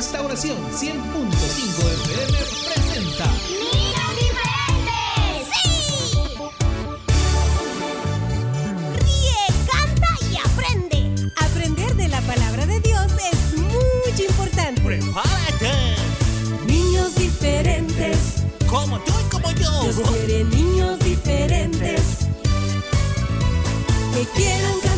Restauración 100.5 FM presenta ¡Niños diferentes! ¡Sí! Ríe, canta y aprende. Aprender de la palabra de Dios es muy importante. ¡Prepárate! Niños diferentes. Como tú y como yo. Dios quiere niños diferentes. Que quieran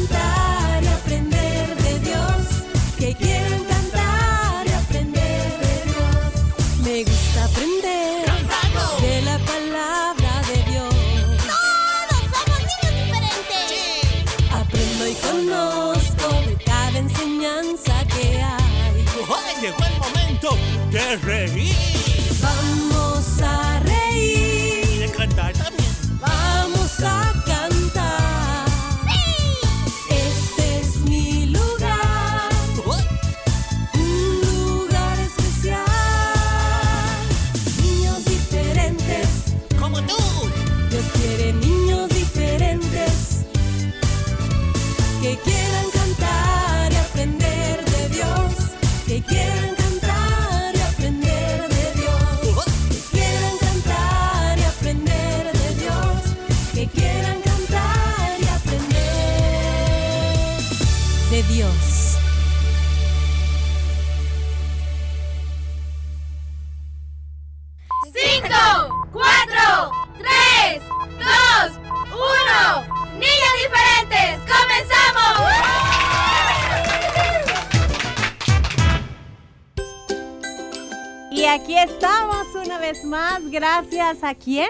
A quién?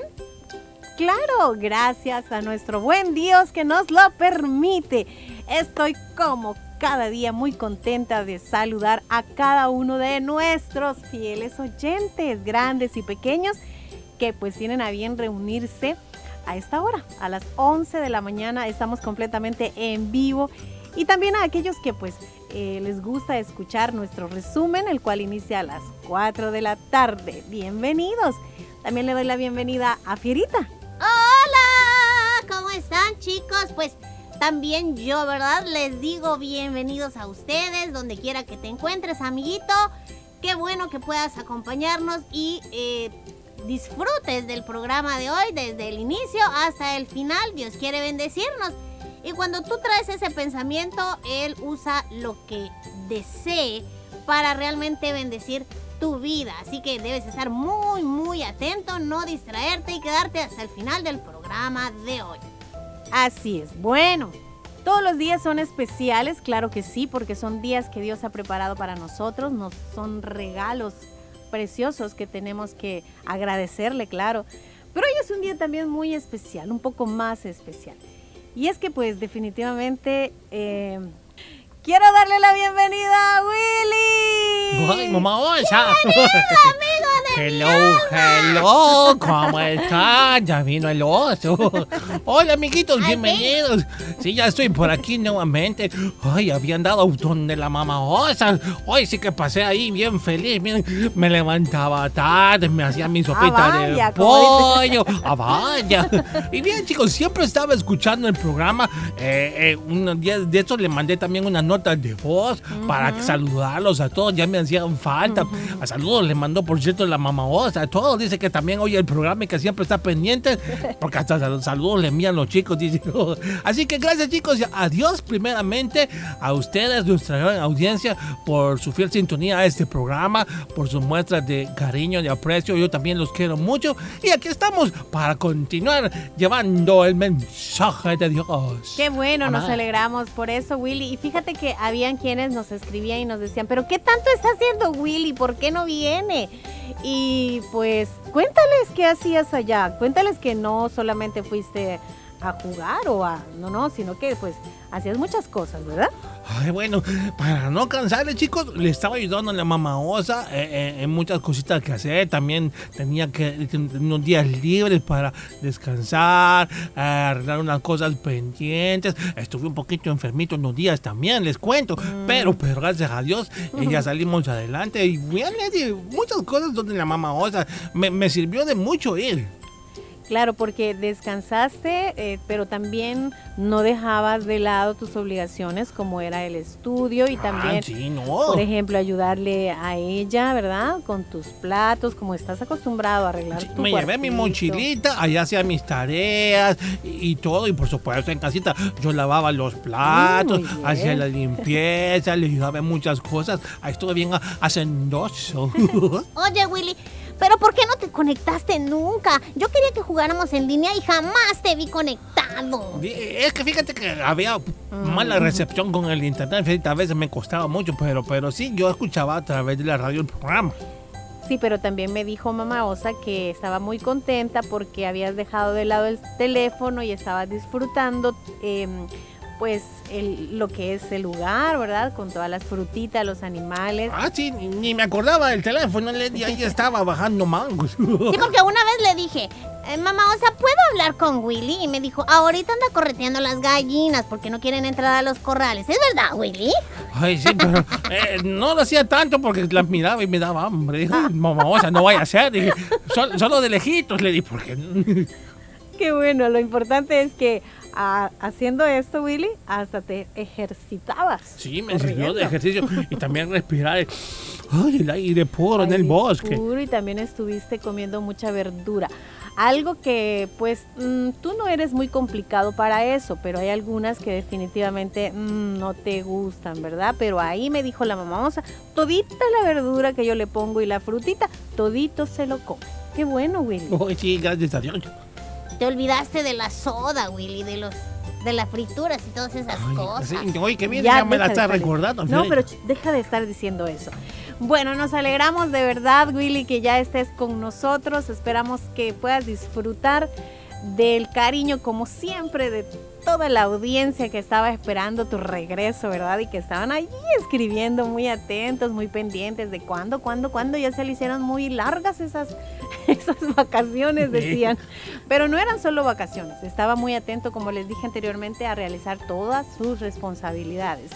Claro, gracias a nuestro buen Dios que nos lo permite. Estoy como cada día muy contenta de saludar a cada uno de nuestros fieles oyentes, grandes y pequeños, que pues tienen a bien reunirse a esta hora, a las 11 de la mañana. Estamos completamente en vivo. Y también a aquellos que pues eh, les gusta escuchar nuestro resumen, el cual inicia a las 4 de la tarde. Bienvenidos. También le doy la bienvenida a Fierita. ¡Hola! ¿Cómo están chicos? Pues también yo, ¿verdad? Les digo bienvenidos a ustedes, donde quiera que te encuentres, amiguito. Qué bueno que puedas acompañarnos y eh, disfrutes del programa de hoy, desde el inicio hasta el final. Dios quiere bendecirnos. Y cuando tú traes ese pensamiento, Él usa lo que desee para realmente bendecir tu vida. Así que debes estar muy, muy atento, no distraerte y quedarte hasta el final del programa de hoy. Así es. Bueno, todos los días son especiales, claro que sí, porque son días que Dios ha preparado para nosotros, nos son regalos preciosos que tenemos que agradecerle, claro. Pero hoy es un día también muy especial, un poco más especial. Y es que pues definitivamente eh, quiero darle la bienvenida a Willy. ¡Ay, mamá Osa! Hello, hello, ¿cómo están? Ya vino el oso. Hola, amiguitos, bienvenidos. Sí, ya estoy por aquí nuevamente. Ay, habían dado donde la mamá osa. Hoy sí que pasé ahí bien feliz. Miren, me levantaba tarde, me hacía mi sopita vaya, de pollo. ¡Ah, vaya! Y bien, chicos, siempre estaba escuchando el programa. Eh, eh, unos días de estos le mandé también unas notas de voz para saludarlos a todos. Ya me hacían falta. A saludos le mandó, por cierto, la mamá osa. Todos dice que también oye el programa y que siempre está pendiente. Porque hasta sal- saludos le envían los chicos. dice. Así que gracias, chicos. y Adiós, primeramente, a ustedes, nuestra gran audiencia, por su fiel sintonía a este programa, por sus muestras de cariño, de aprecio. Yo también los quiero mucho. Y aquí estamos para continuar llevando el mensaje de Dios. Qué bueno, nos alegramos por eso, Willy. Y fíjate que habían quienes nos escribían y nos decían, pero ¿qué tanto está haciendo Willy? ¿Por qué no viene? Y pues cuéntales qué hacías allá. Cuéntales que no solamente fuiste a jugar o a... No, no, sino que pues hacías muchas cosas, ¿verdad? Ay, bueno, para no cansarle, chicos, le estaba ayudando a la mamá osa eh, eh, en muchas cositas que hacer. También tenía que tener unos días libres para descansar, eh, arreglar unas cosas pendientes. Estuve un poquito enfermito unos días también, les cuento. Pero, pero gracias a Dios, eh, ya salimos adelante. Y bien, muchas cosas donde la mamá osa me, me sirvió de mucho ir. Claro, porque descansaste, eh, pero también no dejabas de lado tus obligaciones como era el estudio y también, Ah, sí, no. por ejemplo, ayudarle a ella, ¿verdad? Con tus platos, como estás acostumbrado a arreglar Sí, tu me llevé mi mochilita, allá hacía mis tareas y, y todo, y por supuesto en casita yo lavaba los platos, hacía la limpieza, le ayudaba en muchas cosas, ahí estuve bien ha- hacendoso. Oye, Willy, pero ¿por qué no te conectaste nunca? Yo quería que jugáramos en línea y jamás te vi conectado. es que fíjate que había mala recepción con el internet, a veces me costaba mucho, pero, pero sí, yo escuchaba a través de la radio el programa. Sí, pero también me dijo mamá Osa que estaba muy contenta porque habías dejado de lado el teléfono y estabas disfrutando em, pues el- lo que es el lugar, ¿verdad? Con todas las frutitas, los animales. Ah, sí, ni, ni me acordaba del teléfono, y ahí estaba bajando mangos. Sí, porque una vez le dije, "Eh, mamá, o sea, ¿puedo hablar con Willy? Y me dijo, ahorita anda correteando las gallinas porque no quieren entrar a los corrales. ¿Es verdad, Willy? Ay, sí, pero eh, no lo hacía tanto porque las miraba y me daba hambre. Dije, "Uy, mamá, o sea, no vaya a ser. Dije, "Sol- solo de lejitos le di, porque. Qué bueno, lo importante es que haciendo esto, Willy, hasta te ejercitabas. Sí, me sirvió corriendo. de ejercicio y también respirar el, ay, el aire puro en el bosque. puro y también estuviste comiendo mucha verdura. Algo que pues mm, tú no eres muy complicado para eso, pero hay algunas que definitivamente mm, no te gustan, ¿verdad? Pero ahí me dijo la mamá, vamos a, todita la verdura que yo le pongo y la frutita, todito se lo come. Qué bueno, Willy. Sí, gracias a Dios. Te olvidaste de la soda, Willy, de los de las frituras y todas esas Ay, cosas. sí, oye, qué bien, ya, me la deja de está estar- recordando. No, pero deja de estar diciendo eso. Bueno, nos alegramos de verdad, Willy, que ya estés con nosotros. Esperamos que puedas disfrutar del cariño, como siempre, de toda la audiencia que estaba esperando tu regreso, ¿verdad? Y que estaban allí escribiendo muy atentos, muy pendientes de cuándo, cuándo, cuándo. Ya se le hicieron muy largas esas, esas vacaciones, decían. Pero no eran solo vacaciones. Estaba muy atento, como les dije anteriormente, a realizar todas sus responsabilidades.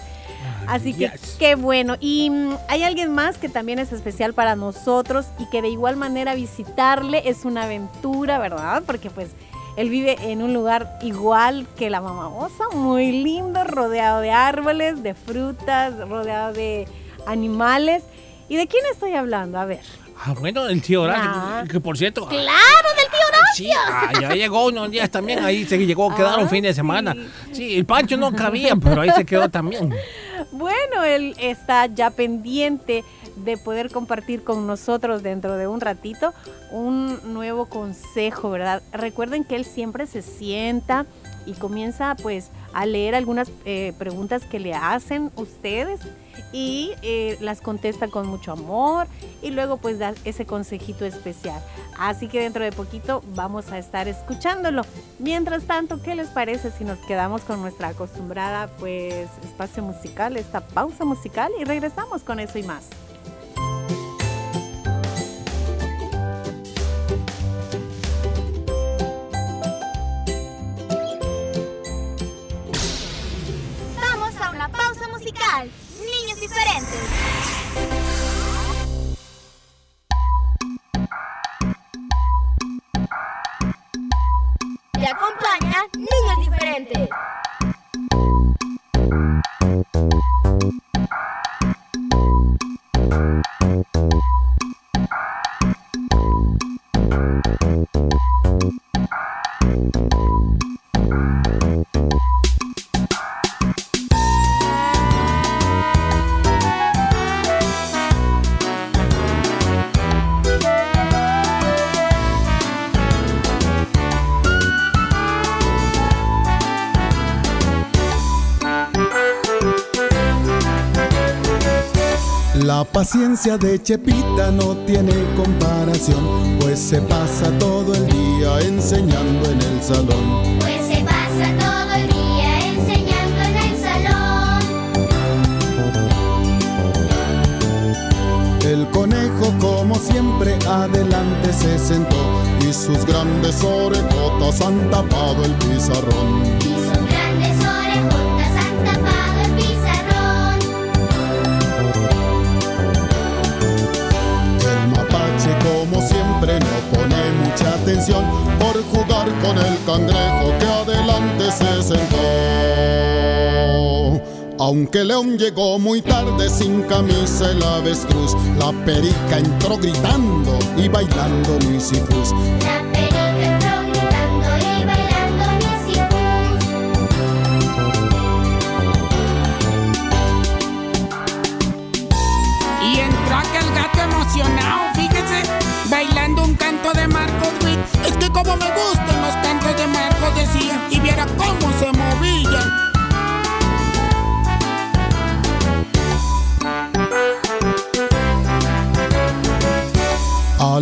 Así que Yes. qué bueno. Y mm, hay alguien más que también es especial para nosotros y que de igual manera visitarle es una aventura, ¿verdad? Porque pues él vive en un lugar igual que la mamá osa, muy lindo, rodeado de árboles, de frutas, rodeado de animales. ¿Y de quién estoy hablando? A ver. Ah, bueno, el tío Horacio, Ah. que, que por cierto. ah, ¡Claro, del tío Horacio! Sí, ah, ya llegó unos días también, ahí se llegó, quedaron Ah, fin de semana. sí. Sí, el Pancho no cabía, pero ahí se quedó también. Bueno, él está ya pendiente de poder compartir con nosotros dentro de un ratito un nuevo consejo, ¿verdad? Recuerden que él siempre se sienta y comienza pues a leer algunas eh, preguntas que le hacen ustedes y eh, las contesta con mucho amor y luego pues da ese consejito especial. Así que dentro de poquito vamos a estar escuchándolo. Mientras tanto, ¿qué les parece si nos quedamos con nuestra acostumbrada pues espacio musical, esta pausa musical y regresamos con eso y más? Paciencia de Chepita no tiene comparación, pues se pasa todo el día enseñando en el salón. Pues se pasa todo el día enseñando en el salón. El conejo, como siempre, adelante se sentó y sus grandes orejotas han tapado el pizarrón. El por jugar cangrejo que adelante se sentó. Aunque el león llegó muy tarde sin camisa el avestruz, la perica entró gritando y bailando. La perica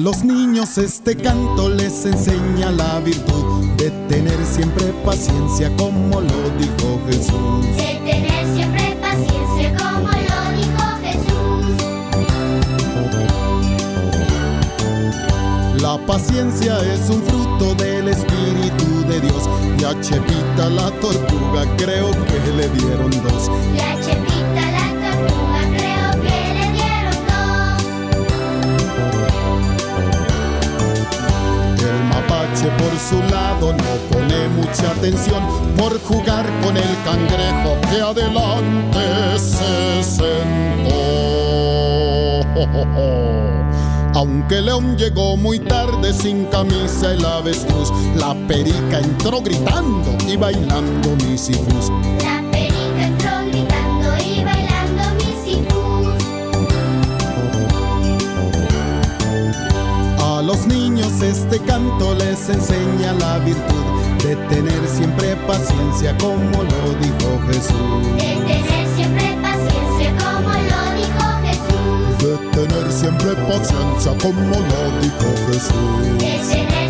los niños este canto les enseña la virtud de tener siempre paciencia como lo dijo Jesús. De tener siempre paciencia como lo dijo Jesús. La paciencia es un fruto del Espíritu de Dios y a Chepita la tortuga creo que le dieron dos. La atención por jugar con el cangrejo que adelante se sentó. Aunque león llegó muy tarde sin camisa el avestruz, la perica entró gritando y bailando misifus. La perica entró gritando y bailando misifus. A los niños este canto les enseña la virtud de tener siempre paciencia como lo dijo Jesús. De tener siempre paciencia como lo dijo Jesús. De tener siempre paciencia como lo dijo Jesús.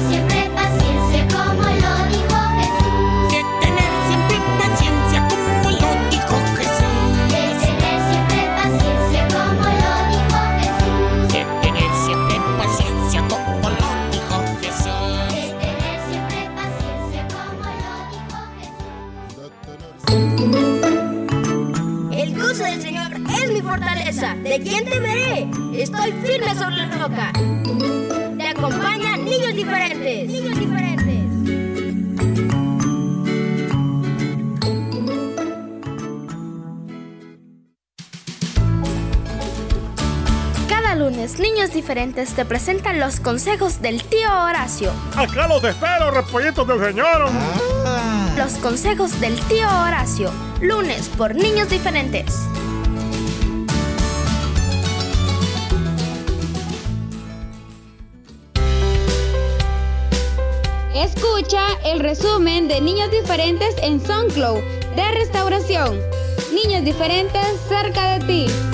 Diferentes te presentan los consejos del tío Horacio. Acá los espero, repollitos del señor. Los consejos del tío Horacio. Lunes por Niños Diferentes. Escucha el resumen de Niños Diferentes en SoundCloud de Restauración. Niños Diferentes cerca de ti.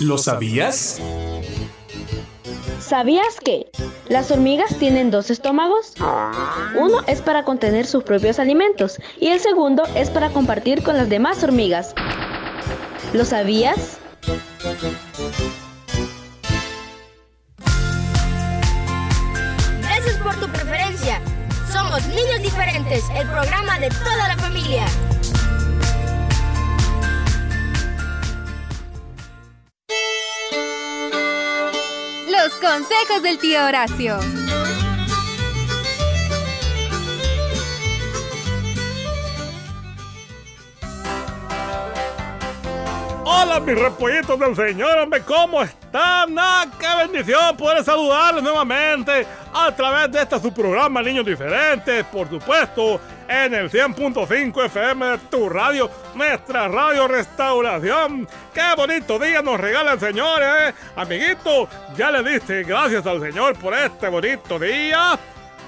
¿Lo sabías? ¿Sabías que las hormigas tienen dos estómagos? Uno es para contener sus propios alimentos y el segundo es para compartir con las demás hormigas. ¿Lo sabías? Gracias por tu preferencia. Somos Niños Diferentes, el programa de toda la familia. Consejos del tío Horacio. Hola, mis repollitos del señor, hombre, ¿cómo están? ¡Ah, qué bendición poder saludarles nuevamente a través de este su programa Niños Diferentes, por supuesto, en el 100.5 FM de tu radio, nuestra radio Restauración. ¡Qué bonito día nos regala el Señor, eh! Amiguito, ya le diste gracias al Señor por este bonito día.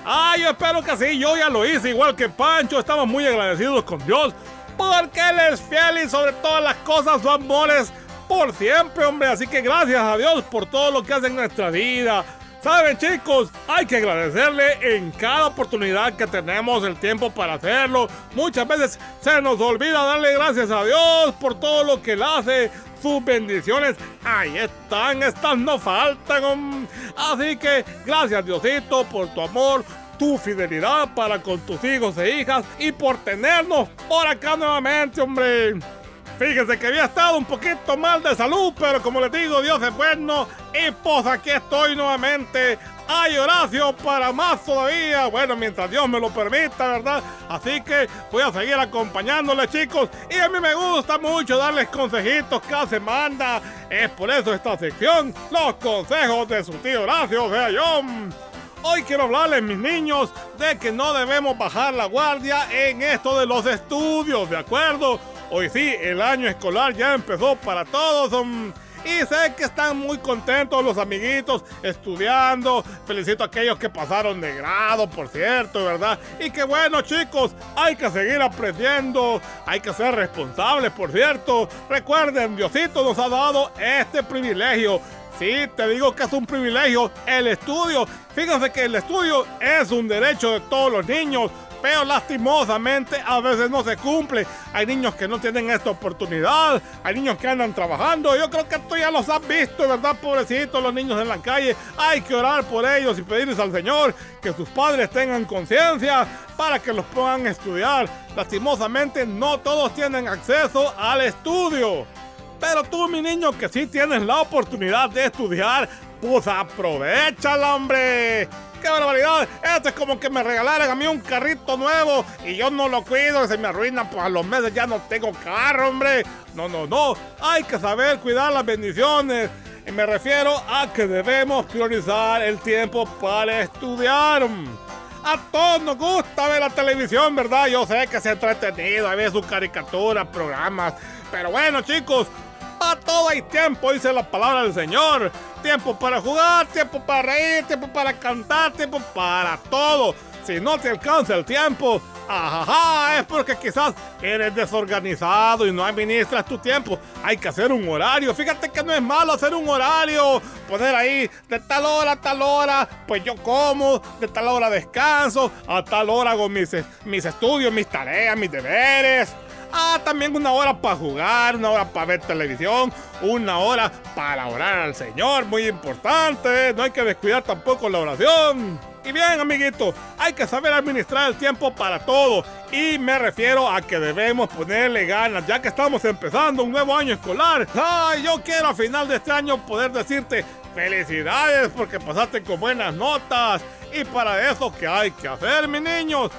Ah, yo espero que sí, yo ya lo hice, igual que Pancho, estamos muy agradecidos con Dios, porque Él es fiel y sobre todas las cosas su amor es por siempre, hombre. Así que gracias a Dios por todo lo que hace en nuestra vida. Saben chicos, hay que agradecerle en cada oportunidad que tenemos el tiempo para hacerlo. Muchas veces se nos olvida darle gracias a Dios por todo lo que Él hace. Sus bendiciones, ahí están, estas no faltan. Así que gracias Diosito por tu amor, tu fidelidad para con tus hijos e hijas y por tenernos por acá nuevamente, hombre. Fíjense que había estado un poquito mal de salud, pero como les digo, Dios es bueno. Y pues aquí estoy nuevamente. Hay Horacio para más todavía. Bueno, mientras Dios me lo permita, ¿verdad? Así que voy a seguir acompañándoles, chicos. Y a mí me gusta mucho darles consejitos cada semana. Es por eso esta sección, los consejos de su tío Horacio, o sea, yo. Hoy quiero hablarles, mis niños, de que no debemos bajar la guardia en esto de los estudios, ¿de acuerdo? Hoy sí, el año escolar ya empezó para todos. y sé que están muy contentos los amiguitos estudiando. Felicito a aquellos que pasaron de grado, por cierto, ¿verdad? Y que bueno, chicos, hay que seguir aprendiendo. Hay que ser responsables, por cierto. Recuerden, Diosito nos ha dado este privilegio. Sí, te digo que es un privilegio el estudio. Fíjense que el estudio es un derecho de todos los niños, pero lastimosamente a veces no se cumple. Hay niños que no tienen esta oportunidad, hay niños que andan trabajando. Yo creo que tú ya los has visto, ¿verdad, pobrecitos los niños en la calle? Hay que orar por ellos y pedirles al Señor que sus padres tengan conciencia para que los a estudiar. Lastimosamente no todos tienen acceso al estudio. Pero tú, mi niño, que sí tienes la oportunidad de estudiar, pues aprovechala, hombre. ¡Qué barbaridad! Esto es como que me regalaran a mí un carrito nuevo y yo no lo cuido y se me arruina, pues a los meses ya no tengo carro, hombre. No, no, no. Hay que saber cuidar las bendiciones. Y me refiero a que debemos priorizar el tiempo para estudiar. A todos nos gusta ver la televisión, ¿verdad? Yo sé que se ha entretenido, hay veces sus caricaturas, programas. Pero bueno, chicos, a todo hay tiempo, dice la palabra del Señor. Tiempo para jugar, tiempo para reír, tiempo para cantar, tiempo para todo. Si no te alcanza el tiempo, ajaja, es porque quizás eres desorganizado y no administras tu tiempo. Hay que hacer un horario. Fíjate que no es malo hacer un horario. Poner ahí de tal hora a tal hora, pues yo como, de tal hora descanso, a tal hora hago mis, mis estudios, mis tareas, mis deberes. Ah, también una hora para jugar, una hora para ver televisión, una hora para orar al Señor, muy importante. No hay que descuidar tampoco la oración. Y bien, amiguito, hay que saber administrar el tiempo para todo. Y me refiero a que debemos ponerle ganas, ya que estamos empezando un nuevo año escolar. Ay, yo quiero a final de este año poder decirte felicidades porque pasaste con buenas notas. Y para eso, ¿qué hay que hacer, mis niños?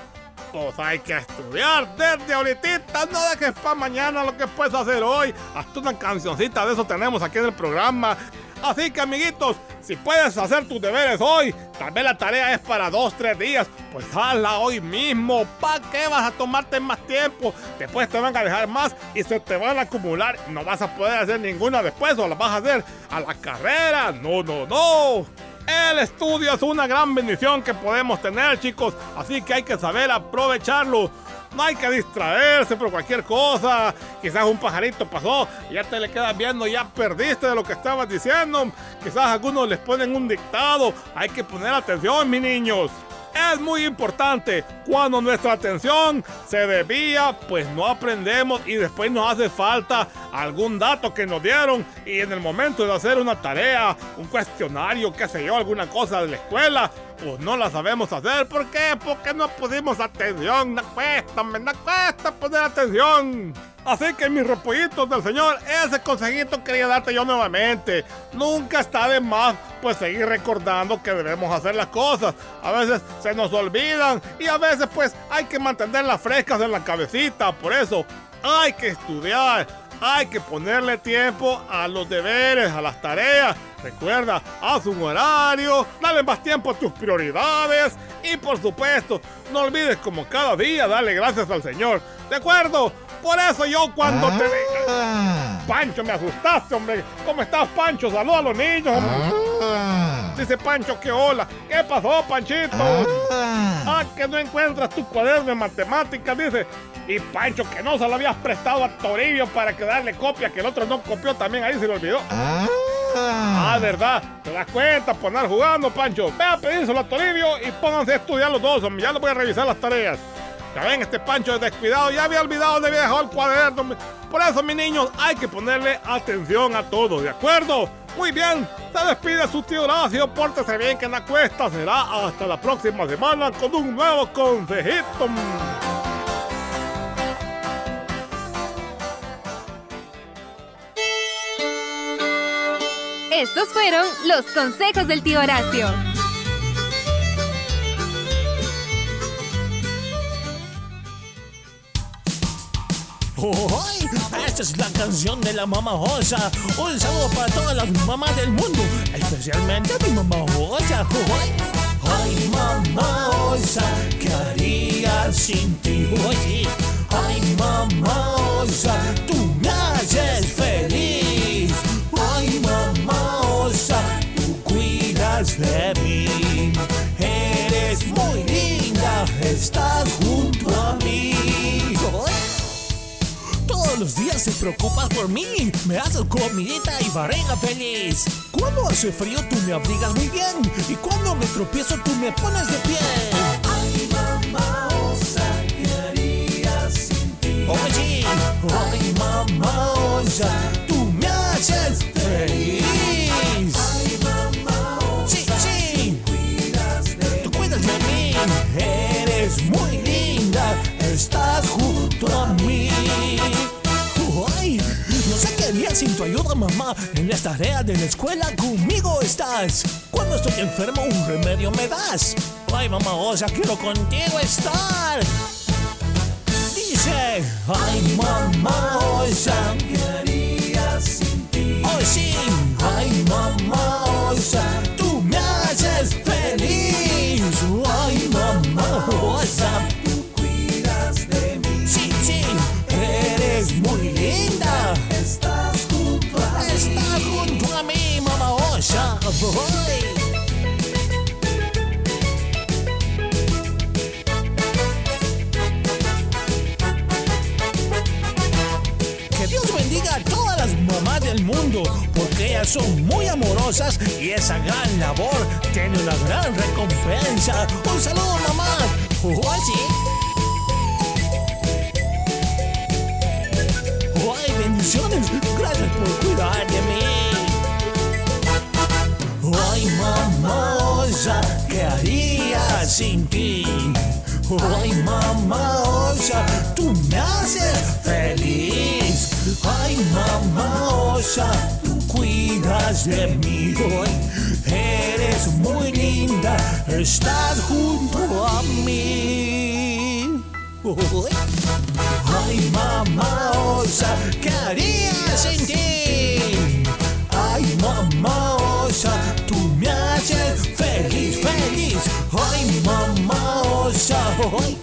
Pues hay que estudiar desde ahorita, no dejes para mañana lo que puedes hacer hoy. Hasta una cancioncita de eso tenemos aquí en el programa. Así que amiguitos, si puedes hacer tus deberes hoy, tal vez la tarea es para dos, tres días, pues hazla hoy mismo. ¿Para qué vas a tomarte más tiempo? Después te van a dejar más y se te van a acumular. No vas a poder hacer ninguna después o la vas a hacer a la carrera. No, no, no. El estudio es una gran bendición que podemos tener, chicos, así que hay que saber aprovecharlo. No hay que distraerse por cualquier cosa. Quizás un pajarito pasó ya te le quedas viendo, ya perdiste de lo que estabas diciendo. Quizás algunos les ponen un dictado. Hay que poner atención, mis niños. Es muy importante. Cuando nuestra atención se desvía, pues no aprendemos y después nos hace falta algún dato que nos dieron. Y en el momento de hacer una tarea, un cuestionario, qué sé yo, alguna cosa de la escuela, pues no la sabemos hacer. ¿Por qué? Porque no pusimos atención. No cuesta, me cuesta poner atención. Así que mis repollitos del Señor, ese consejito quería darte yo nuevamente. Nunca está de más pues seguir recordando que debemos hacer las cosas. A veces se nos olvidan y a veces pues hay que mantenerlas frescas en la cabecita. Por eso hay que estudiar, hay que ponerle tiempo a los deberes, a las tareas. Recuerda, haz un horario, dale más tiempo a tus prioridades y por supuesto, no olvides como cada día darle gracias al Señor. ¿De acuerdo? Por eso yo cuando te diga... Pancho, me asustaste, hombre. ¿Cómo estás, Pancho? Saluda a los niños, hombre. Dice Pancho que hola. ¿Qué pasó, Panchito? Ah, que no encuentras tu cuaderno de matemáticas, dice. Y Pancho, que no se lo habías prestado a Toribio para que darle copia, que el otro no copió también, ahí se le olvidó. Ah, ¿verdad? ¿Te das cuenta por andar jugando, Pancho? Ve a pedírselo a Toribio y pónganse a estudiar los dos, hombre. Ya les voy a revisar las tareas. Ya ven, este Pancho es descuidado, ya había olvidado dónde había dejado el cuaderno. Por eso, mis niños, hay que ponerle atención a todo, ¿de acuerdo? Muy bien, se despide su tío Horacio, pórtese bien que en la cuesta será hasta la próxima semana con un nuevo consejito. Estos fueron los consejos del tío Horacio. Esta es la canción de la mamá Josa. Un saludo para todas las mamás del mundo, especialmente a mi mamá Josa. ¡Ay! Mamá Osa, ¿qué haría sin ti? Oye, ay, mamá Osa, tú me haces feliz. Ay, mamá Osa, tú cuidas de mí. Preocupas por mí. Me haces comidita y barriga feliz. Cuando hace frío tú me abrigas muy bien. Y cuando me tropiezo tú me pones de pie. Ay, mamá, osa, ¿qué haría sin ti? Oye, ay, mamá, osa, tú me haces feliz. Ay, mamá, sí, sí. Tú cuidas de mí. Eres muy linda. Estás junto a mí. Sin tu ayuda, mamá. En las tareas de la escuela conmigo estás. Cuando estoy enfermo, un remedio me das. Ay, mamá, osa, quiero contigo estar. Dice, ay, mamá, ¿qué haría sin ti? Oh, sí, ay, mamá, son muy amorosas y esa gran labor tiene una gran recompensa. Un saludo, mamá. Oh, sí. ¡Ay, bendiciones! Gracias por cuidar de mí. ¡Ay, mamá osa! ¿Qué haría sin ti? ¡Ay, mamá osa! ¡Tú me haces feliz! ¡Ay, mamá osa! ¡Tú cuidas de mí! ¡Ay, eres muy linda! ¡Estás junto a mí! ¡Ay! Mamá osa, ¿qué haría sin ti? Ay, mamá osa, tú me haces feliz, feliz. Ay, mamá osa, ay,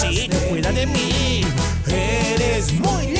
sí, tú cuida de mí. Eres muy linda.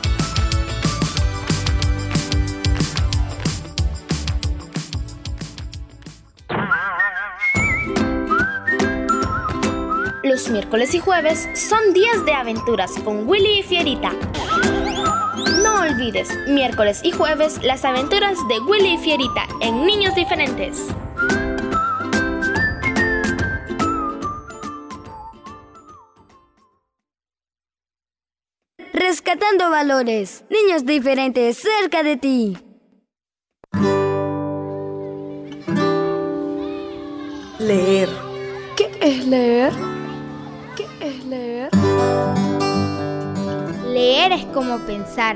Miércoles y jueves son días de aventuras con Willy y Fierita. No olvides, miércoles y jueves, las aventuras de Willy y Fierita en Niños Diferentes. Rescatando valores. Niños diferentes cerca de ti. Leer. ¿Qué es leer? ¿Qué es leer? Leer es como pensar.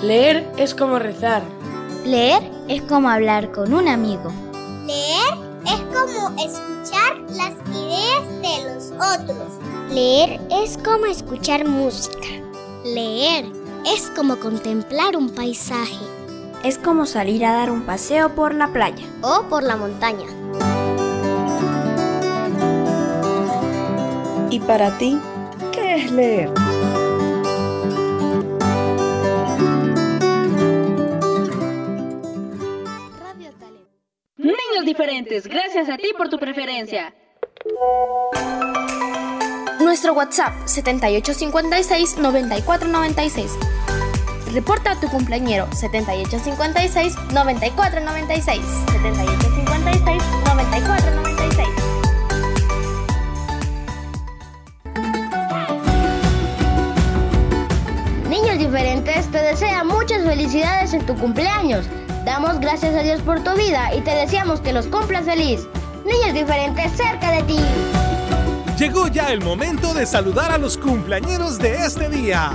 Leer es como rezar. Leer es como hablar con un amigo. Leer es como escuchar las ideas de los otros. Leer es como escuchar música. Leer es como contemplar un paisaje. Es como salir a dar un paseo por la playa. O por la montaña. ¿Y para ti, qué es leer? Diferentes, gracias a ti por tu preferencia. Nuestro WhatsApp 7856-9496. Reporta a tu cumpleañero 7856-9496. 7856-9496. Niños diferentes te desea muchas felicidades en tu cumpleaños. Damos gracias a Dios por tu vida y te deseamos que los cumplas feliz. Niños diferentes cerca de ti. Llegó ya el momento de saludar a los cumpleañeros de este día.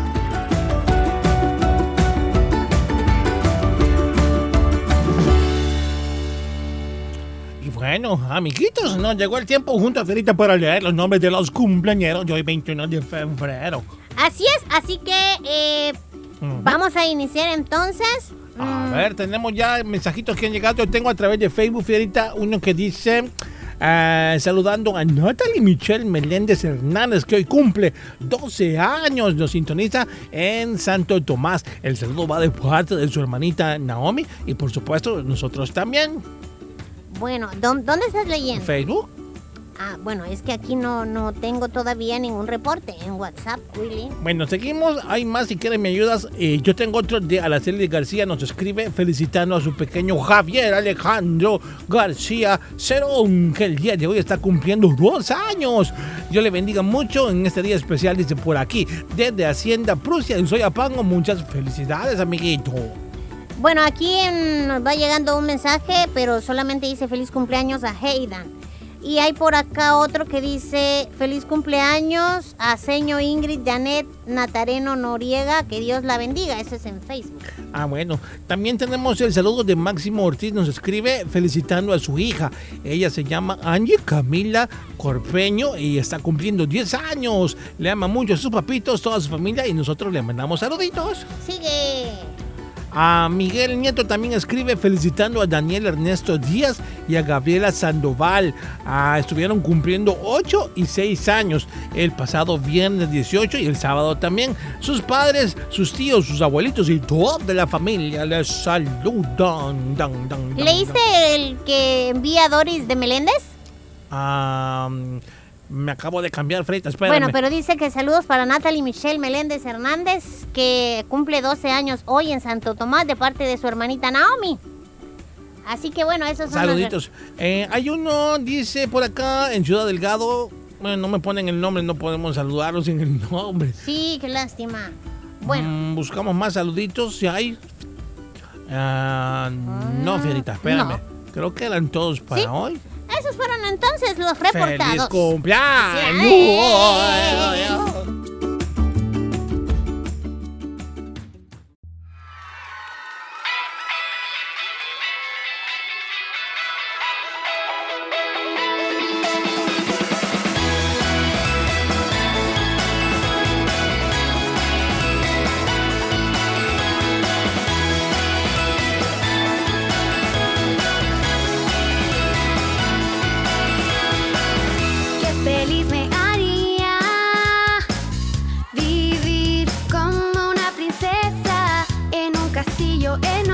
Y bueno, amiguitos, nos llegó el tiempo junto a Ferita para leer los nombres de los cumpleaños de hoy 21 de febrero. Así es, así que eh, vamos a iniciar entonces. A ver, tenemos ya mensajitos que han llegado. Yo tengo a través de Facebook, Fierita, uno que dice... ah, saludando a Natalie Michelle Meléndez Hernández, que hoy cumple 12 años, nos sintoniza en Santo Tomás. El saludo va de parte de su hermanita Naomi y por supuesto nosotros también. Bueno, ¿dó- ¿dónde estás leyendo? Facebook. Ah, bueno, es que aquí no, no tengo todavía ningún reporte en WhatsApp, Willy. Bueno, seguimos. Hay más si quieren me ayudas. Eh, yo tengo otro de Araceli García. Nos escribe felicitando a su pequeño Javier Alejandro García Cerón, que el día de hoy está cumpliendo dos años. Yo le bendiga mucho en este día especial, dice por aquí, desde Hacienda Prusia en Soyapango. Muchas felicidades, amiguito. Bueno, aquí en- nos va llegando un mensaje, pero solamente dice feliz cumpleaños a Heidan. Y hay por acá otro que dice feliz cumpleaños a Seño Ingrid Janet Natareno Noriega, que Dios la bendiga. Eso es en Facebook. Ah, bueno. También tenemos el saludo de Máximo Ortiz. Nos escribe felicitando a su hija. Ella se llama Angie Camila Corpeño y está cumpliendo 10 años. Le ama mucho a sus papitos, toda su familia y nosotros le mandamos saluditos. Sigue. A Miguel Nieto también escribe felicitando a Daniel Ernesto Díaz y a Gabriela Sandoval. Ah, estuvieron cumpliendo 8 y 6 años el pasado viernes 18 y el sábado también. Sus padres, sus tíos, sus abuelitos y toda la familia les saludan. Dan, dan, dan, ¿Leíste el que envía Doris de Meléndez? Ah, me acabo de cambiar, Freita, espérame. Bueno, pero dice que saludos para Natalie Michelle Meléndez Hernández, que cumple 12 años hoy en Santo Tomás de parte de su hermanita Naomi. Así que bueno, esos son los... Saluditos. Eh, hay uno, dice por acá, en Ciudad Delgado. Bueno, no me ponen el nombre, no podemos saludarlos sin el nombre. Sí, qué lástima. Bueno, Mm, buscamos más saluditos, si hay. Ah, no, Fierita, espérame. Creo que eran todos para ¿Sí? hoy. Esos fueron entonces los reportados. ¡Feliz cumpleaños! Radio en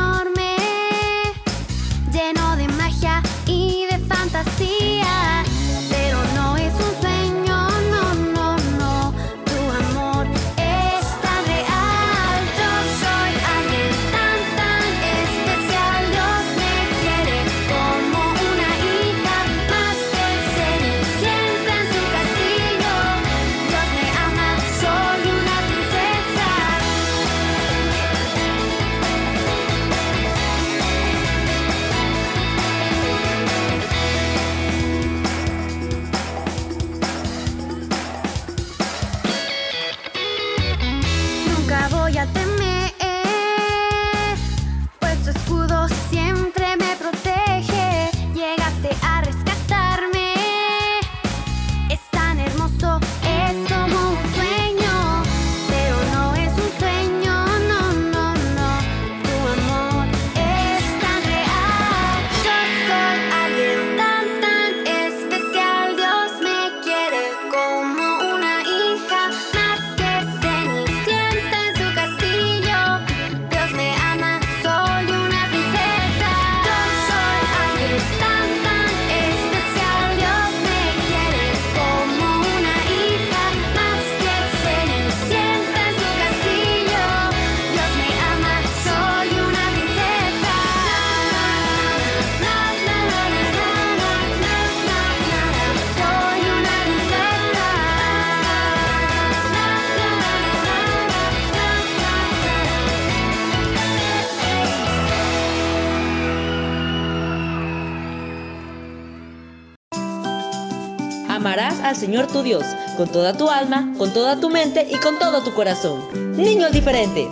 Señor tu Dios con toda tu alma, con toda tu mente y con todo tu corazón. Niños diferentes.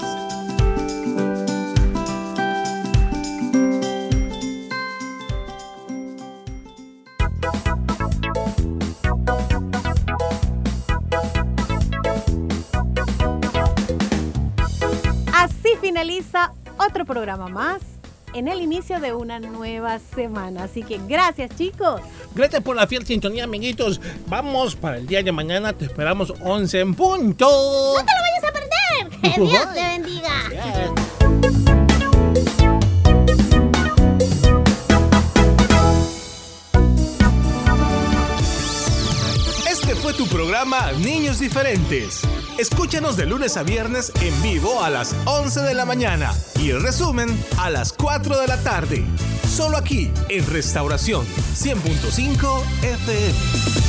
Así finaliza otro programa más en el inicio de una nueva semana. Así que gracias chicos. Gracias por la fiel sintonía, amiguitos. Vamos para el día de mañana. Te esperamos 11 en punto. ¡No te lo vayas a perder! ¡Que Dios te bendiga! Este fue tu programa Niños Diferentes. Escúchanos de lunes a viernes en vivo a las 11 de la mañana y el resumen a las 4 de la tarde. Solo aquí en Restauración 100.5 FM.